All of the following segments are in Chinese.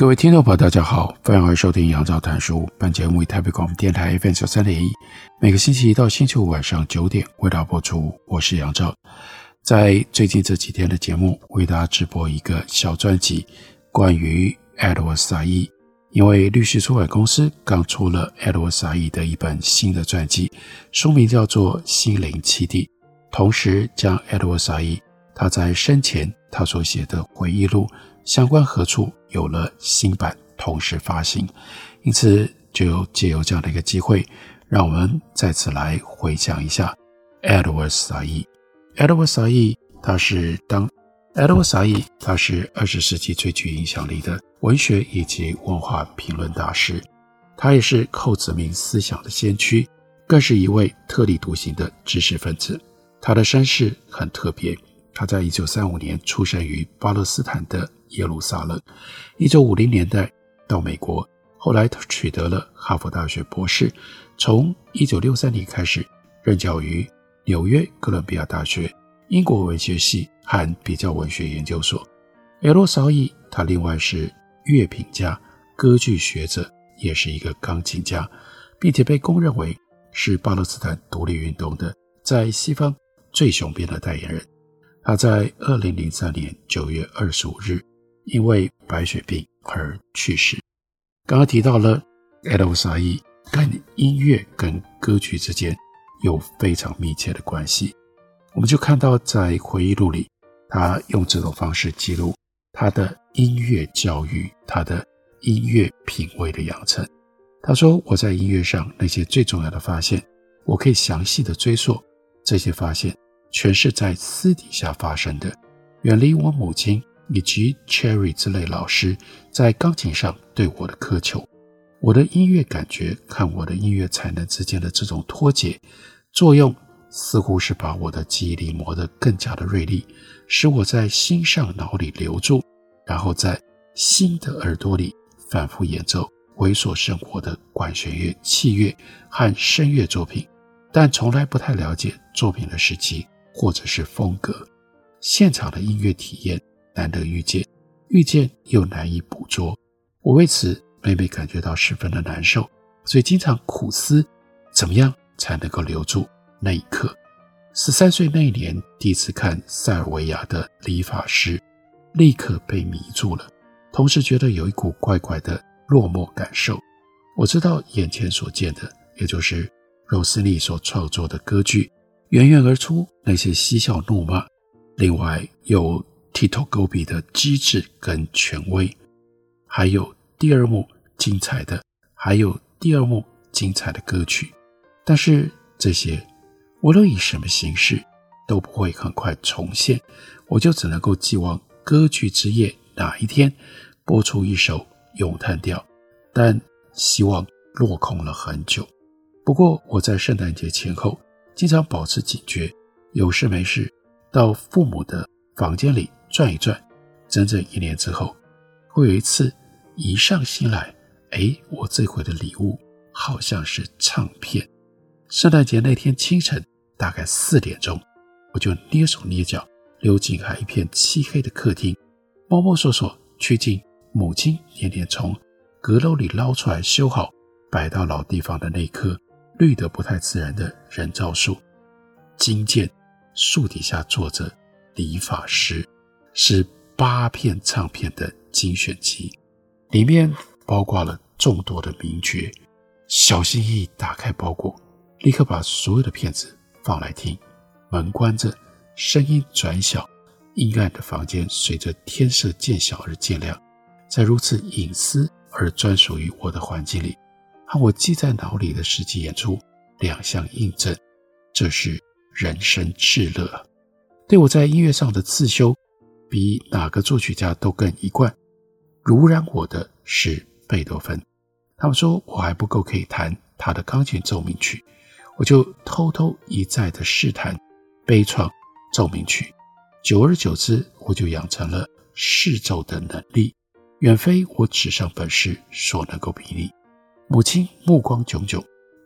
各位听众朋友，大家好，欢迎收听杨照谈书。本节目以台北广播电台 FM 九三点一，每个星期一到星期五晚上九点为大家播出。我是杨照，在最近这几天的节目为大家直播一个小传记，关于 Edward Said。因为律师出版公司刚出了 Edward Said 的一本新的传记，书名叫做《心灵栖地》，同时将 Edward Said 他在生前他所写的回忆录。相关何处有了新版同时发行，因此就借由这样的一个机会，让我们再次来回想一下 Edward Said。Edward Said 他是当 Edward Said 他是二十世纪最具影响力的文学以及文化评论大师，他也是后殖民思想的先驱，更是一位特立独行的知识分子。他的身世很特别，他在一九三五年出生于巴勒斯坦的。耶路撒冷，一九五零年代到美国，后来他取得了哈佛大学博士。从一九六三年开始任教于纽约哥伦比亚大学英国文学系和比较文学研究所。艾洛沙伊，他另外是乐评家、歌剧学者，也是一个钢琴家，并且被公认为是巴勒斯坦独立运动的在西方最雄辩的代言人。他在二零零三年九月二十五日。因为白血病而去世。刚刚提到了 Edo s a i 跟音乐跟歌曲之间有非常密切的关系，我们就看到在回忆录里，他用这种方式记录他的音乐教育，他的音乐品味的养成。他说：“我在音乐上那些最重要的发现，我可以详细的追溯，这些发现全是在私底下发生的，远离我母亲。”以及 Cherry 之类老师在钢琴上对我的苛求，我的音乐感觉和我的音乐才能之间的这种脱节作用，似乎是把我的记忆力磨得更加的锐利，使我在心上脑里留住，然后在新的耳朵里反复演奏猥琐生活的管弦乐、器乐和声乐作品，但从来不太了解作品的时期或者是风格，现场的音乐体验。难得遇见，遇见又难以捕捉，我为此每每感觉到十分的难受，所以经常苦思，怎么样才能够留住那一刻。十三岁那一年，第一次看塞尔维亚的理发师，立刻被迷住了，同时觉得有一股怪怪的落寞感受。我知道眼前所见的，也就是罗斯尼所创作的歌剧，源源而出那些嬉笑怒骂，另外有。Tito g o b 的机智跟权威，还有第二幕精彩的，还有第二幕精彩的歌曲，但是这些无论以什么形式都不会很快重现，我就只能够寄望歌剧之夜哪一天播出一首咏叹调，但希望落空了很久。不过我在圣诞节前后经常保持警觉，有事没事到父母的房间里。转一转，整整一年之后，会有一次一上心来，哎，我这回的礼物好像是唱片。圣诞节那天清晨，大概四点钟，我就蹑手蹑脚溜进还一片漆黑的客厅，摸摸索索去进母亲年年从阁楼里捞出来修好、摆到老地方的那棵绿得不太自然的人造树，金剑树底下坐着理发师。是八片唱片的精选集，里面包括了众多的名曲。小心翼翼打开包裹，立刻把所有的片子放来听。门关着，声音转小，阴暗的房间随着天色渐小而渐亮。在如此隐私而专属于我的环境里，和我记在脑里的实际演出两相印证，这是人生至乐。对我在音乐上的自修比哪个作曲家都更一贯。濡染我的是贝多芬。他们说我还不够可以弹他的钢琴奏鸣曲，我就偷偷一再的试弹悲怆奏鸣曲。久而久之，我就养成了试奏的能力，远非我纸上本事所能够比拟。母亲目光炯炯，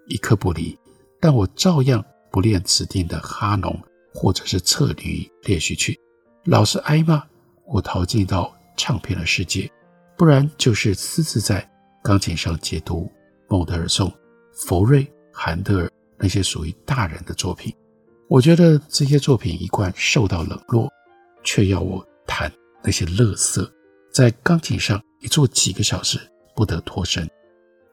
一刻不离，但我照样不练指定的哈农或者是策驴练习曲，老是挨骂。我逃进到唱片的世界，不然就是私自在钢琴上解读孟德尔颂、佛瑞、韩德尔那些属于大人的作品。我觉得这些作品一贯受到冷落，却要我弹那些乐色，在钢琴上一坐几个小时不得脱身。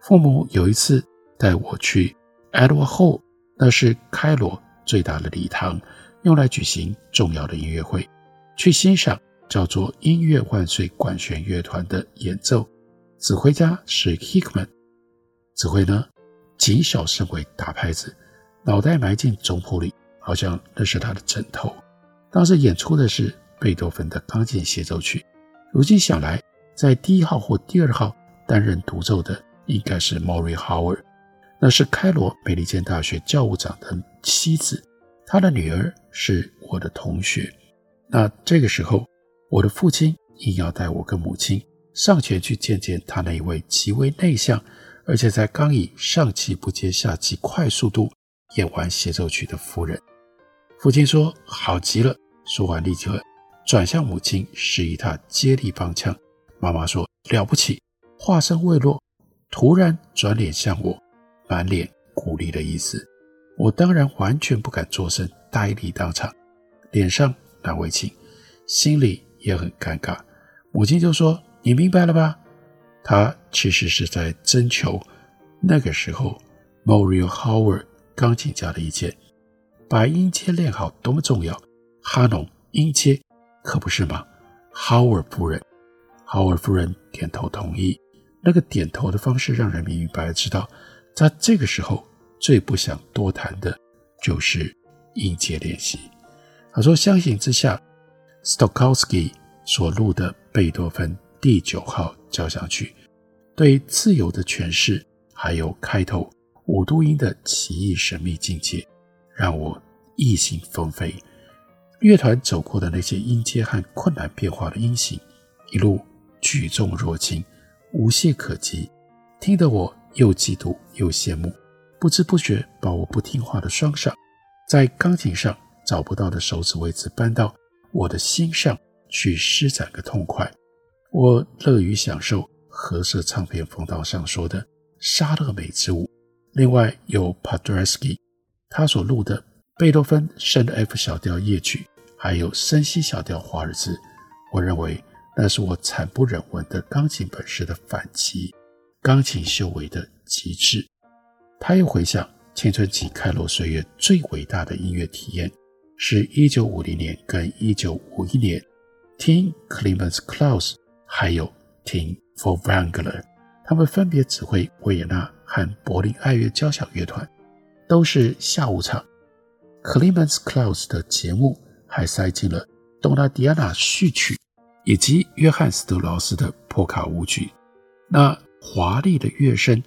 父母有一次带我去 Edward Hall，那是开罗最大的礼堂，用来举行重要的音乐会，去欣赏叫做“音乐万岁”管弦乐团的演奏。指挥家是 Hickman，指挥呢谨小慎微打拍子，脑袋埋进总谱里。好像那是他的枕头。当时演出的是贝多芬的钢琴协奏曲。如今想来，在第一号或第二号担任独奏的应该是 Maury Howard，那是开罗美利坚大学教务长的妻子。他的女儿是我的同学。那这个时候，我的父亲硬要带我跟母亲上前去见见他那一位极为内向，而且在刚以上气不接下气快速度演完协奏曲的夫人。父亲说：“好极了。”说完，立刻转向母亲，示意她接力帮腔。妈妈说：“了不起。”话声未落，突然转脸向我，满脸鼓励的意思。我当然完全不敢作声，呆立当场，脸上难为情，心里也很尴尬。母亲就说：“你明白了吧？”她其实是在征求那个时候 Maury Howard 钢琴家的意见。把音阶练好多么重要，哈农音阶可不是吗？Howard 夫人，Howard 夫人点头同意。那个点头的方式让人明白知道，在这个时候最不想多谈的就是音阶练习。他说：“相形之下，Stokowski 所录的贝多芬第九号交响曲，对自由的诠释，还有开头五度音的奇异神秘境界。”让我意兴风飞，乐团走过的那些音阶和困难变化的音型，一路举重若轻，无懈可击，听得我又嫉妒又羡慕，不知不觉把我不听话的双手，在钢琴上找不到的手指位置搬到我的心上去施展个痛快。我乐于享受合色唱片封套上说的莎乐美之舞，另外有 p a d r e s k y 他所录的贝多芬圣 F 小调夜曲，还有深西小调华尔兹，我认为那是我惨不忍闻的钢琴本事的反击，钢琴修为的极致。他又回想青春期开罗岁月最伟大的音乐体验，是一九五零年跟一九五一年听 Clemens Krauss，还有听 Furtwängler，他们分别指挥维也纳和柏林爱乐交响乐团。都是下午场，Clemens Krauss 的节目还塞进了《东拉迪亚娜》序曲以及约翰斯特劳斯的波卡舞曲。那华丽的乐声、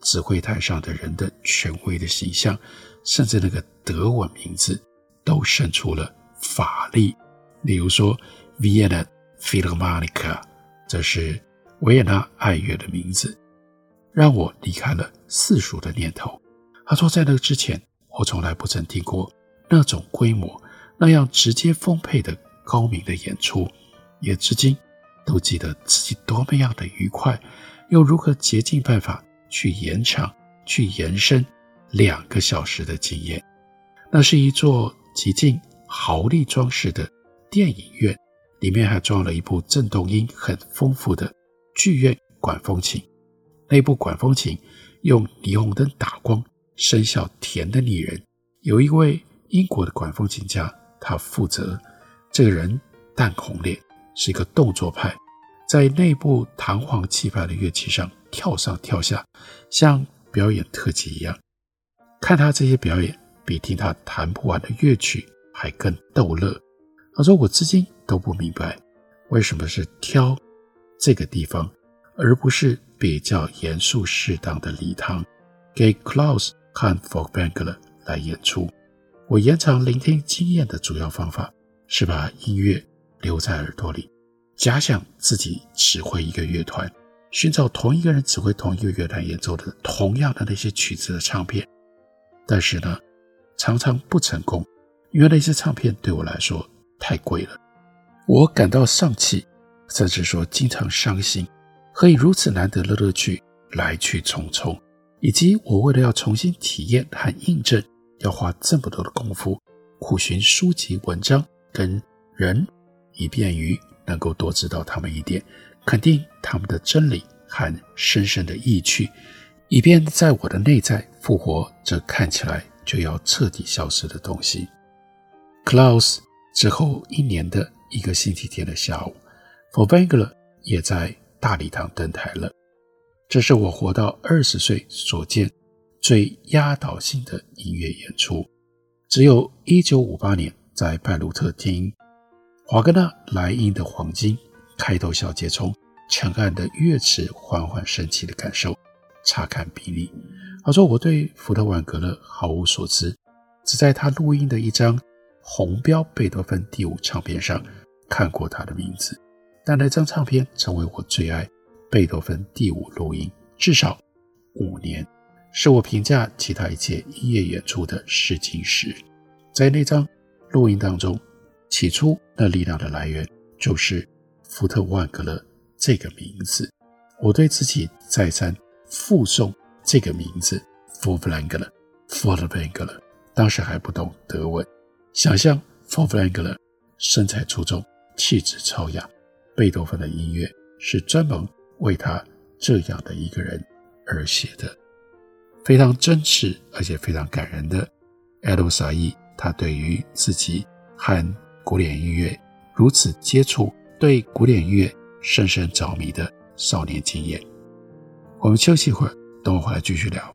指挥台上的人的权威的形象，甚至那个德文名字，都渗出了法力。例如说，Vienna Philharmonic，这是维也纳爱乐的名字，让我离开了世俗的念头。他说，在那之前，我从来不曾听过那种规模、那样直接丰沛的高明的演出，也至今都记得自己多么样的愉快，又如何竭尽办法去延长、去延伸两个小时的经验。那是一座极尽豪丽装饰的电影院，里面还装了一部震动音很丰富的剧院管风琴。那部管风琴用霓虹灯打光。声效甜的腻人。有一位英国的管风琴家，他负责。这个人淡红脸，是一个动作派，在内部弹簧气派的乐器上跳上跳下，像表演特技一样。看他这些表演，比听他弹不完的乐曲还更逗乐。他说：“我至今都不明白，为什么是挑这个地方，而不是比较严肃适当的礼堂，给 Klaus 和 Furtwängler 来演出。我延长聆听经验的主要方法是把音乐留在耳朵里，假想自己指挥一个乐团，寻找同一个人指挥同一个乐团演奏的同样的那些曲子的唱片。但是呢，常常不成功，因为那些唱片对我来说太贵了，我感到丧气，甚至说经常伤心。何以如此难得的乐趣来去匆匆，以及我为了要重新体验和印证。要花这么多的功夫，苦寻书籍、文章跟人，以便于能够多知道他们一点，肯定他们的真理和深深的意趣，以便在我的内在复活这看起来就要彻底消失的东西。Klaus 之后一年的一个星期天的下午，Furtwängler 也在大礼堂登台了。这是我活到二十岁所见。最压倒性的音乐演出，只有一九五八年在拜鲁特听华格纳莱茵的黄金开头小节中沉暗的乐池缓缓升起的感受，差看比例。他说：“我对福特万格勒毫无所知，只在他录音的一张红标贝多芬第五唱片上看过他的名字，但那张唱片成为我最爱贝多芬第五录音至少五年。”是我评价其他一切音乐演出的试金石。在那张录音当中，起初那力量的来源就是福特万格勒这个名字。我对自己再三复诵这个名字 Furtwängler，Furtwängler。当时还不懂德文，想象 Furtwängler 身材出众，气质超雅。贝多芬的音乐是专门为他这样的一个人而写的。非常真实而且非常感人的 Edo Said，他对于自己和古典音乐如此接触，对古典音乐深深着迷的少年经验。我们休息一会儿，等我回来继续聊。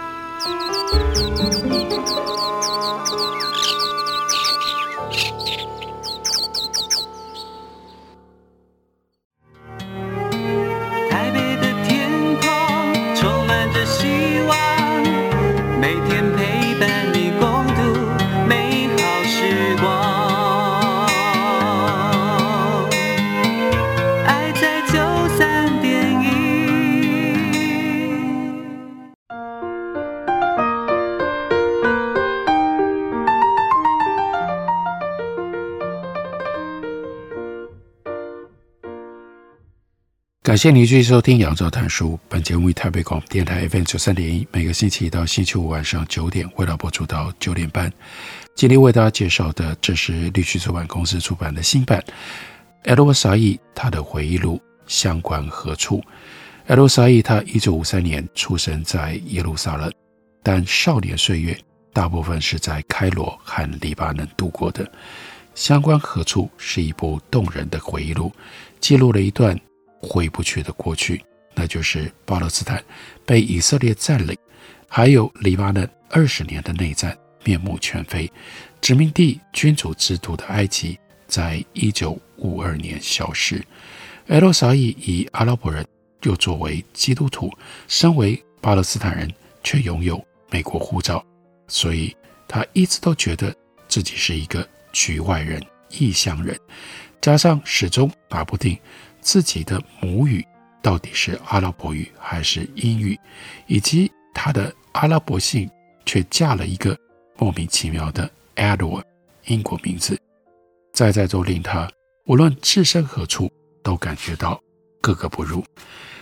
感谢您继续收听杨照谈书。本节目为台北广播电台 FM 九三点一，每个星期一到星期五晚上九点，为大家播出到九点半。今天为大家介绍的，这是绿区出版公司出版的新版。Edward Said 他的回忆录《乡关何处》。Edward Said 他一九五三年出生在耶路撒冷，但少年岁月大部分是在开罗和黎巴嫩度过的。《乡关何处》是一部动人的回忆录，记录了一段。回不去的过去，那就是巴勒斯坦被以色列占领，还有黎巴嫩二十年的内战面目全非，殖民地君主制度的埃及在一九五二年消失。艾洛萨以阿拉伯人又作为基督徒，身为巴勒斯坦人却拥有美国护照，所以他一直都觉得自己是一个局外人、异乡人，加上始终打不定。自己的母语到底是阿拉伯语还是英语，以及他的阿拉伯姓却嫁了一个莫名其妙的 Edward 英国名字，在在都令他无论置身何处都感觉到格格不入。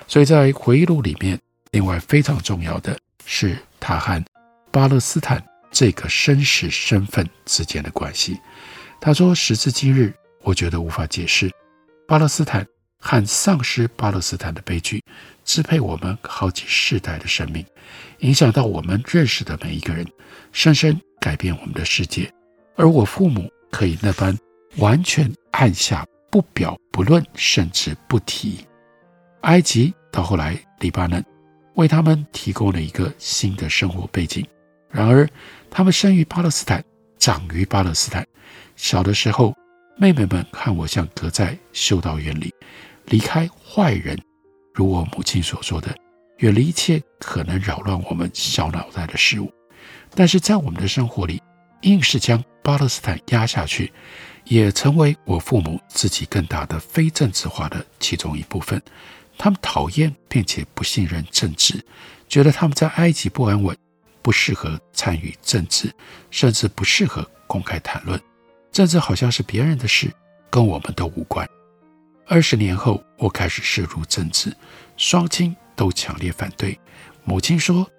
所以在回忆录里面，另外非常重要的是他和巴勒斯坦这个真实身份之间的关系。他说：“时至今日，我觉得无法解释巴勒斯坦。”和丧失巴勒斯坦的悲剧，支配我们好几世代的生命，影响到我们认识的每一个人，深深改变我们的世界。而我父母可以那般完全按下不表不论，甚至不提。埃及到后来，黎巴嫩为他们提供了一个新的生活背景。然而，他们生于巴勒斯坦，长于巴勒斯坦。小的时候，妹妹们看我像隔在修道院里。离开坏人，如我母亲所说的，远离一切可能扰乱我们小脑袋的事物。但是在我们的生活里，硬是将巴勒斯坦压下去，也成为我父母自己更大的非政治化的其中一部分。他们讨厌并且不信任政治，觉得他们在埃及不安稳，不适合参与政治，甚至不适合公开谈论。政治好像是别人的事，跟我们都无关。二十年后，我开始涉入政治，双亲都强烈反对。母亲说：“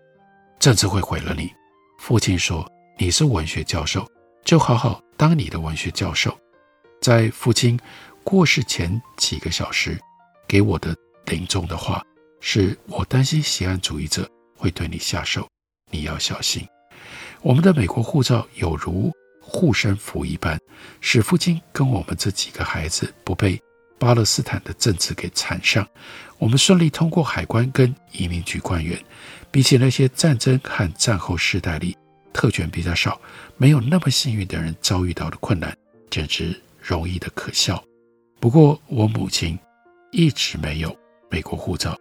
政治会毁了你。”父亲说：“你是文学教授，就好好当你的文学教授。”在父亲过世前几个小时，给我的临终的话是：“我担心锡安主义者会对你下手，你要小心。”我们的美国护照有如护身符一般，使父亲跟我们这几个孩子不被。巴勒斯坦的政治给缠上，我们顺利通过海关跟移民局官员，比起那些战争和战后时代里特权比较少、没有那么幸运的人遭遇到的困难，简直容易的可笑。不过我母亲一直没有美国护照。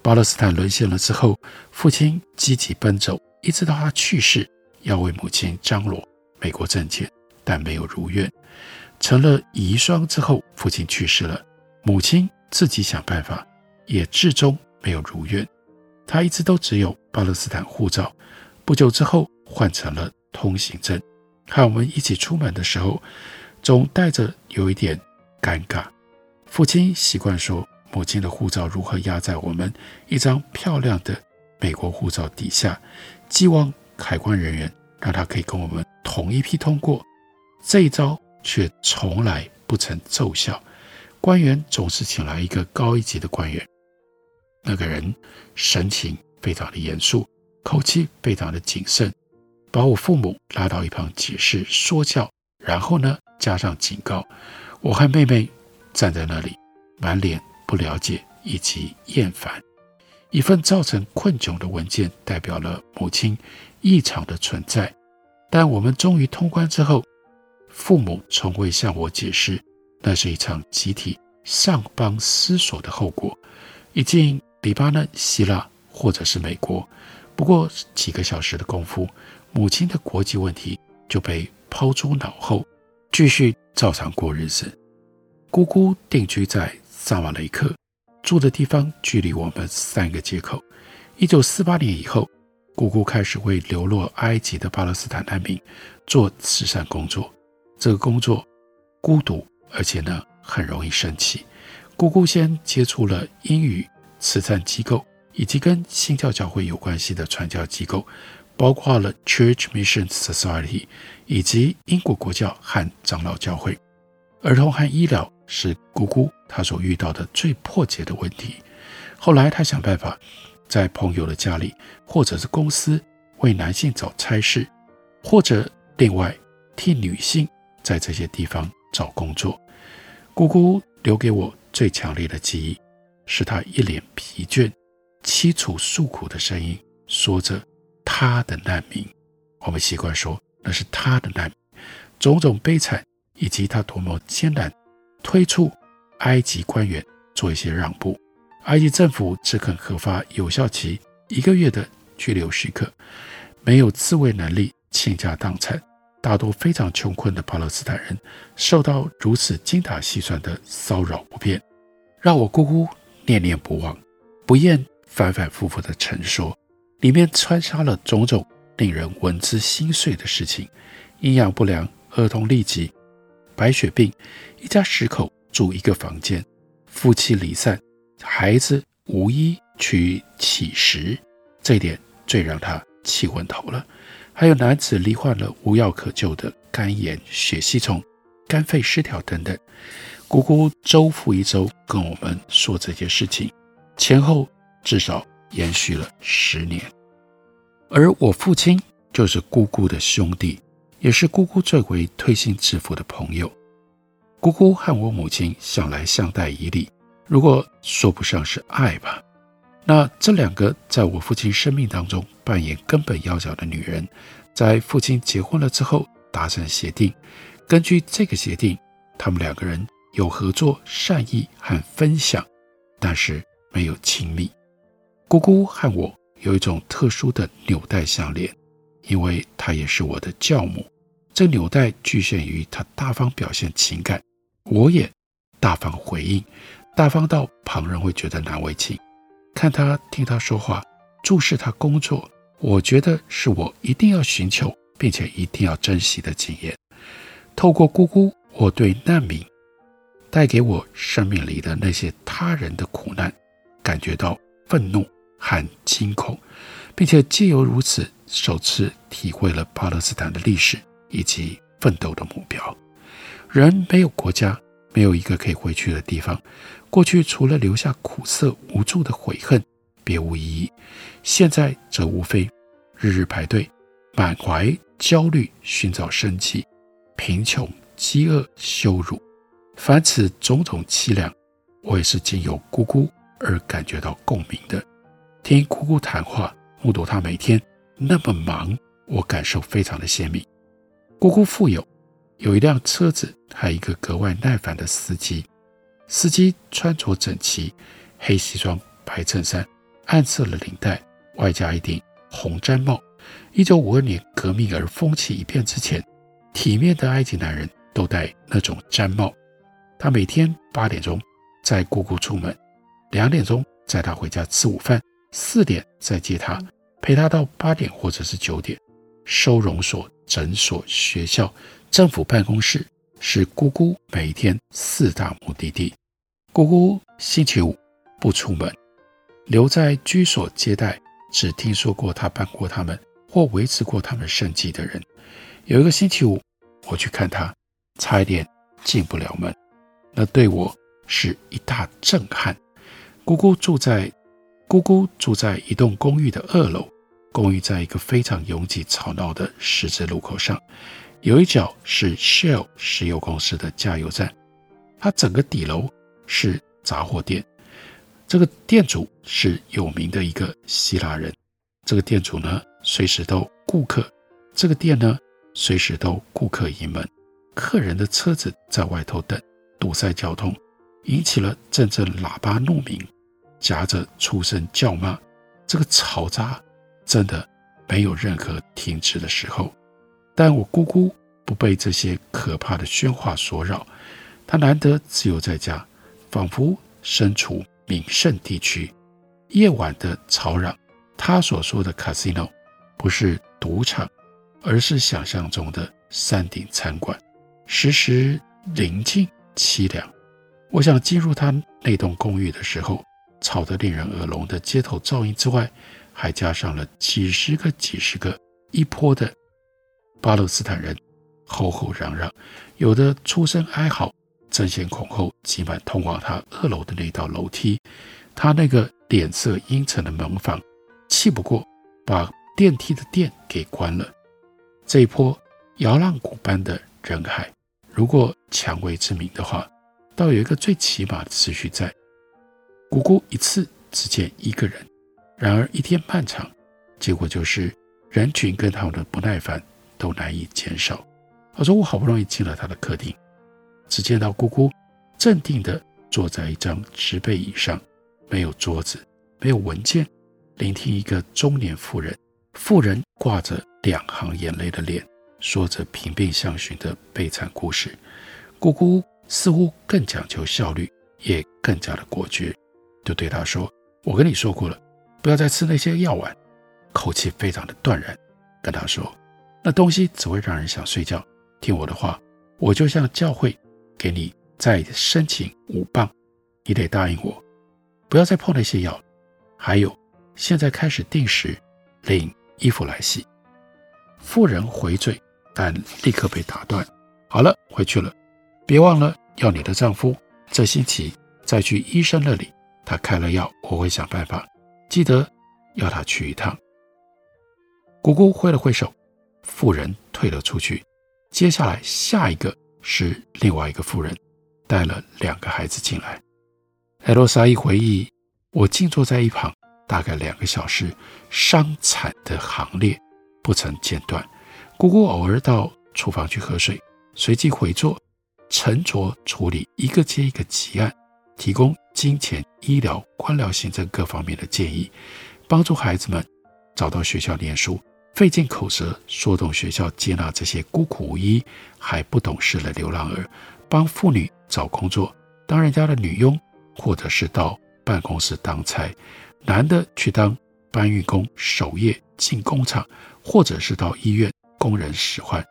巴勒斯坦沦陷了之后，父亲积极奔走，一直到他去世，要为母亲张罗美国证件，但没有如愿。成了遗孀之后，父亲去世了，母亲自己想办法，也至终没有如愿。她一直都只有巴勒斯坦护照，不久之后换成了通行证。和我们一起出门的时候，总带着有一点尴尬。父亲习惯说，母亲的护照如何压在我们一张漂亮的美国护照底下，寄望海关人员让他可以跟我们同一批通过。这一招。却从来不曾奏效。官员总是请来一个高一级的官员，那个人神情非常的严肃，口气非常的谨慎，把我父母拉到一旁解释说教，然后呢，加上警告。我和妹妹站在那里，满脸不了解以及厌烦。一份造成困窘的文件代表了母亲异常的存在，但我们终于通关之后。父母从未向我解释，那是一场集体上邦思索的后果。一进黎巴嫩、希腊或者是美国，不过几个小时的功夫，母亲的国际问题就被抛诸脑后，继续照常过日子。姑姑定居在萨瓦雷克，住的地方距离我们三个街口。一九四八年以后，姑姑开始为流落埃及的巴勒斯坦难民做慈善工作。这个工作孤独，而且呢很容易生气。姑姑先接触了英语慈善机构，以及跟新教教会有关系的传教机构，包括了 Church Mission Society 以及英国国教和长老教会。儿童和医疗是姑姑她所遇到的最迫切的问题。后来她想办法在朋友的家里或者是公司为男性找差事，或者另外替女性。在这些地方找工作，姑姑留给我最强烈的记忆，是她一脸疲倦、凄楚诉苦的声音，说着她的难民。我们习惯说那是她的难民，种种悲惨，以及她多么艰难，推出埃及官员做一些让步，埃及政府只肯核发有效期一个月的居留许可，没有自卫能力，倾家荡产。大多非常穷困的巴勒斯坦人受到如此精打细算的骚扰不便，让我姑姑念念不忘，不厌反反复复的陈说，里面穿插了种种令人闻之心碎的事情：营养不良、儿童痢疾、白血病，一家十口住一个房间，夫妻离散，孩子无一去乞食，这一点最让他气昏头了。还有男子罹患了无药可救的肝炎、血吸虫、肝肺失调等等。姑姑周复一周跟我们说这些事情，前后至少延续了十年。而我父亲就是姑姑的兄弟，也是姑姑最为推心置腹的朋友。姑姑和我母亲向来相待以礼，如果说不上是爱吧。那这两个在我父亲生命当中扮演根本要角的女人，在父亲结婚了之后达成协定，根据这个协定，他们两个人有合作、善意和分享，但是没有亲密。姑姑和我有一种特殊的纽带相连，因为她也是我的教母。这纽带局限于她大方表现情感，我也大方回应，大方到旁人会觉得难为情。看他、听他说话、注视他工作，我觉得是我一定要寻求并且一定要珍惜的经验。透过姑姑，我对难民带给我生命里的那些他人的苦难，感觉到愤怒和惊恐，并且借由如此，首次体会了巴勒斯坦的历史以及奋斗的目标。人没有国家，没有一个可以回去的地方。过去除了留下苦涩无助的悔恨，别无意义。现在则无非日日排队，满怀焦虑寻找生计，贫穷、饥饿、羞辱，凡此种种凄凉，我也是经由姑姑而感觉到共鸣的。听姑姑谈话，目睹她每天那么忙，我感受非常的鲜明。姑姑富有，有一辆车子，还有一个格外耐烦的司机。司机穿着整齐，黑西装、白衬衫，暗色的领带，外加一顶红毡帽。一九五二年革命而风起一片之前，体面的埃及男人都戴那种毡帽。他每天八点钟载姑姑出门，两点钟载她回家吃午饭，四点再接她，陪她到八点或者是九点。收容所、诊所、学校、政府办公室。是姑姑每天四大目的地。姑姑星期五不出门，留在居所接待只听说过她帮过他们或维持过他们生计的人。有一个星期五，我去看她，差一点进不了门，那对我是一大震撼。姑姑住在姑姑住在一栋公寓的二楼，公寓在一个非常拥挤吵闹的十字路口上。有一角是 Shell 石油公司的加油站，它整个底楼是杂货店。这个店主是有名的一个希腊人。这个店主呢，随时都顾客。这个店呢，随时都顾客盈门。客人的车子在外头等，堵塞交通，引起了阵阵喇叭怒鸣，夹着粗声叫骂。这个嘈杂真的没有任何停止的时候。但我姑姑不被这些可怕的喧哗所扰，她难得自由在家，仿佛身处名胜地区。夜晚的吵嚷，她所说的 casino 不是赌场，而是想象中的山顶餐馆，时时宁静凄凉。我想进入她那栋公寓的时候，吵得令人耳聋的街头噪音之外，还加上了几十个、几十个一波的。巴勒斯坦人吼吼嚷嚷，有的出声哀嚎，争先恐后挤满通往他二楼的那道楼梯。他那个脸色阴沉的门房，气不过，把电梯的电给关了。这一波摇浪鼓般的人海，如果蔷薇之名的话，倒有一个最起码的秩序在。姑姑一次只见一个人，然而一天漫长，结果就是人群跟他们的不耐烦。都难以减少。我说我好不容易进了他的客厅，只见到姑姑镇定地坐在一张直背椅上，没有桌子，没有文件，聆听一个中年妇人，妇人挂着两行眼泪的脸，说着贫病相寻的悲惨故事。姑姑似乎更讲求效率，也更加的果决。就对他说：“我跟你说过了，不要再吃那些药丸。”口气非常的断然，跟他说：“那东西只会让人想睡觉。听我的话，我就向教会给你再申请五磅，你得答应我，不要再碰那些药。还有，现在开始定时领衣服来洗。”妇人回嘴，但立刻被打断。好了，回去了，别忘了要你的丈夫这星期再去医生那里，他开了药，我会想办法。记得要他去一趟。姑姑挥了挥手，妇人退了出去。接下来，下一个是另外一个妇人，带了两个孩子进来。艾洛莎一回忆，我静坐在一旁，大概两个小时，伤残的行列不曾间断。姑姑偶尔到厨房去喝水。随即回座，沉着处理一个接一个急案，提供金钱、医疗、官僚、行政各方面的建议，帮助孩子们找到学校念书，费尽口舌说动学校接纳这些孤苦无依还不懂事的流浪儿，帮妇女找工作，当人家的女佣，或者是到办公室当差，男的去当搬运工、守夜进工厂，或者是到医院工人使唤。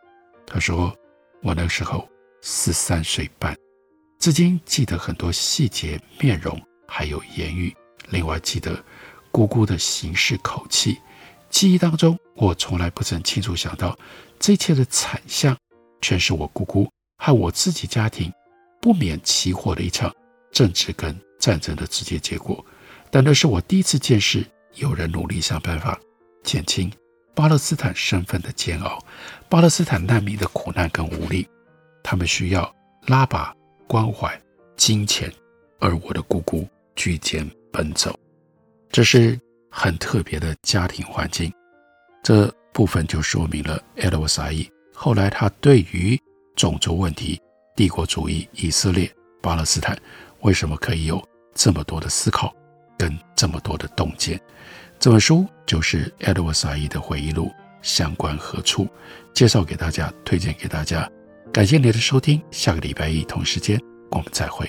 他说。我那时候十三岁半，至今记得很多细节、面容，还有言语。另外记得姑姑的行事口气。记忆当中，我从来不曾清楚想到，这一切的惨象，全是我姑姑和我自己家庭不免起火的一场政治跟战争的直接结果。但那是我第一次见识有人努力想办法减轻。巴勒斯坦身份的煎熬，巴勒斯坦难民的苦难跟无力，他们需要拉拔、关怀、金钱，而我的姑姑举肩奔走，这是很特别的家庭环境。这部分就说明了艾德沃沙伊后来他对于种族问题、帝国主义、以色列、巴勒斯坦为什么可以有这么多的思考跟这么多的洞见。这本书就是艾德沃沙伊的回忆录，相关何处？介绍给大家，推荐给大家。感谢您的收听，下个礼拜一同时间我们再会。